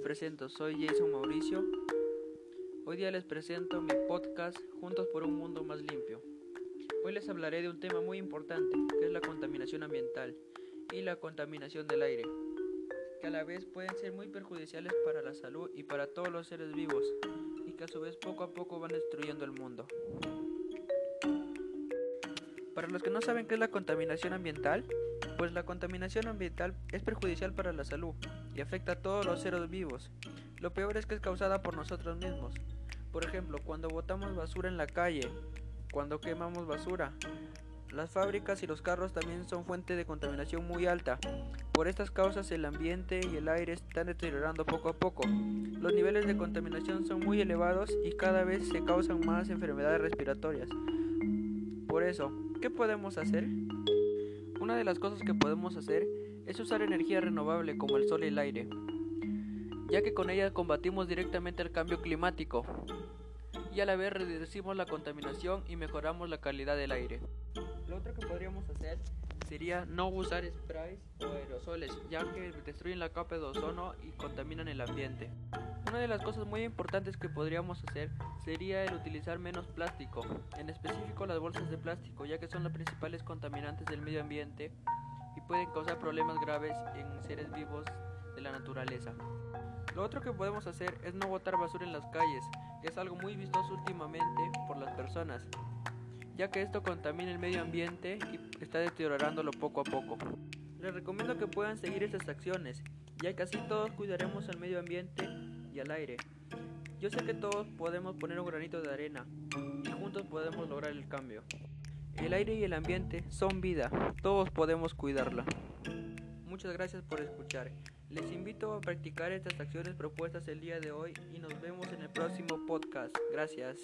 presento, soy Jason Mauricio. Hoy día les presento mi podcast Juntos por un Mundo Más Limpio. Hoy les hablaré de un tema muy importante, que es la contaminación ambiental y la contaminación del aire, que a la vez pueden ser muy perjudiciales para la salud y para todos los seres vivos, y que a su vez poco a poco van destruyendo el mundo. Para los que no saben qué es la contaminación ambiental, pues la contaminación ambiental es perjudicial para la salud y afecta a todos los seres vivos. Lo peor es que es causada por nosotros mismos. Por ejemplo, cuando botamos basura en la calle, cuando quemamos basura. Las fábricas y los carros también son fuente de contaminación muy alta. Por estas causas el ambiente y el aire están deteriorando poco a poco. Los niveles de contaminación son muy elevados y cada vez se causan más enfermedades respiratorias. Por eso, ¿qué podemos hacer? Una de las cosas que podemos hacer es usar energía renovable como el sol y el aire, ya que con ella combatimos directamente el cambio climático y a la vez reducimos la contaminación y mejoramos la calidad del aire. Lo otro que podríamos hacer sería no usar sprays o aerosoles, ya que destruyen la capa de ozono y contaminan el ambiente. Una de las cosas muy importantes que podríamos hacer sería el utilizar menos plástico, en específico las bolsas de plástico, ya que son las principales contaminantes del medio ambiente y pueden causar problemas graves en seres vivos de la naturaleza. Lo otro que podemos hacer es no botar basura en las calles, que es algo muy vistoso últimamente por las personas, ya que esto contamina el medio ambiente y está deteriorándolo poco a poco. Les recomiendo que puedan seguir estas acciones, ya que así todos cuidaremos el medio ambiente y al aire. Yo sé que todos podemos poner un granito de arena y juntos podemos lograr el cambio. El aire y el ambiente son vida, todos podemos cuidarla. Muchas gracias por escuchar. Les invito a practicar estas acciones propuestas el día de hoy y nos vemos en el próximo podcast. Gracias.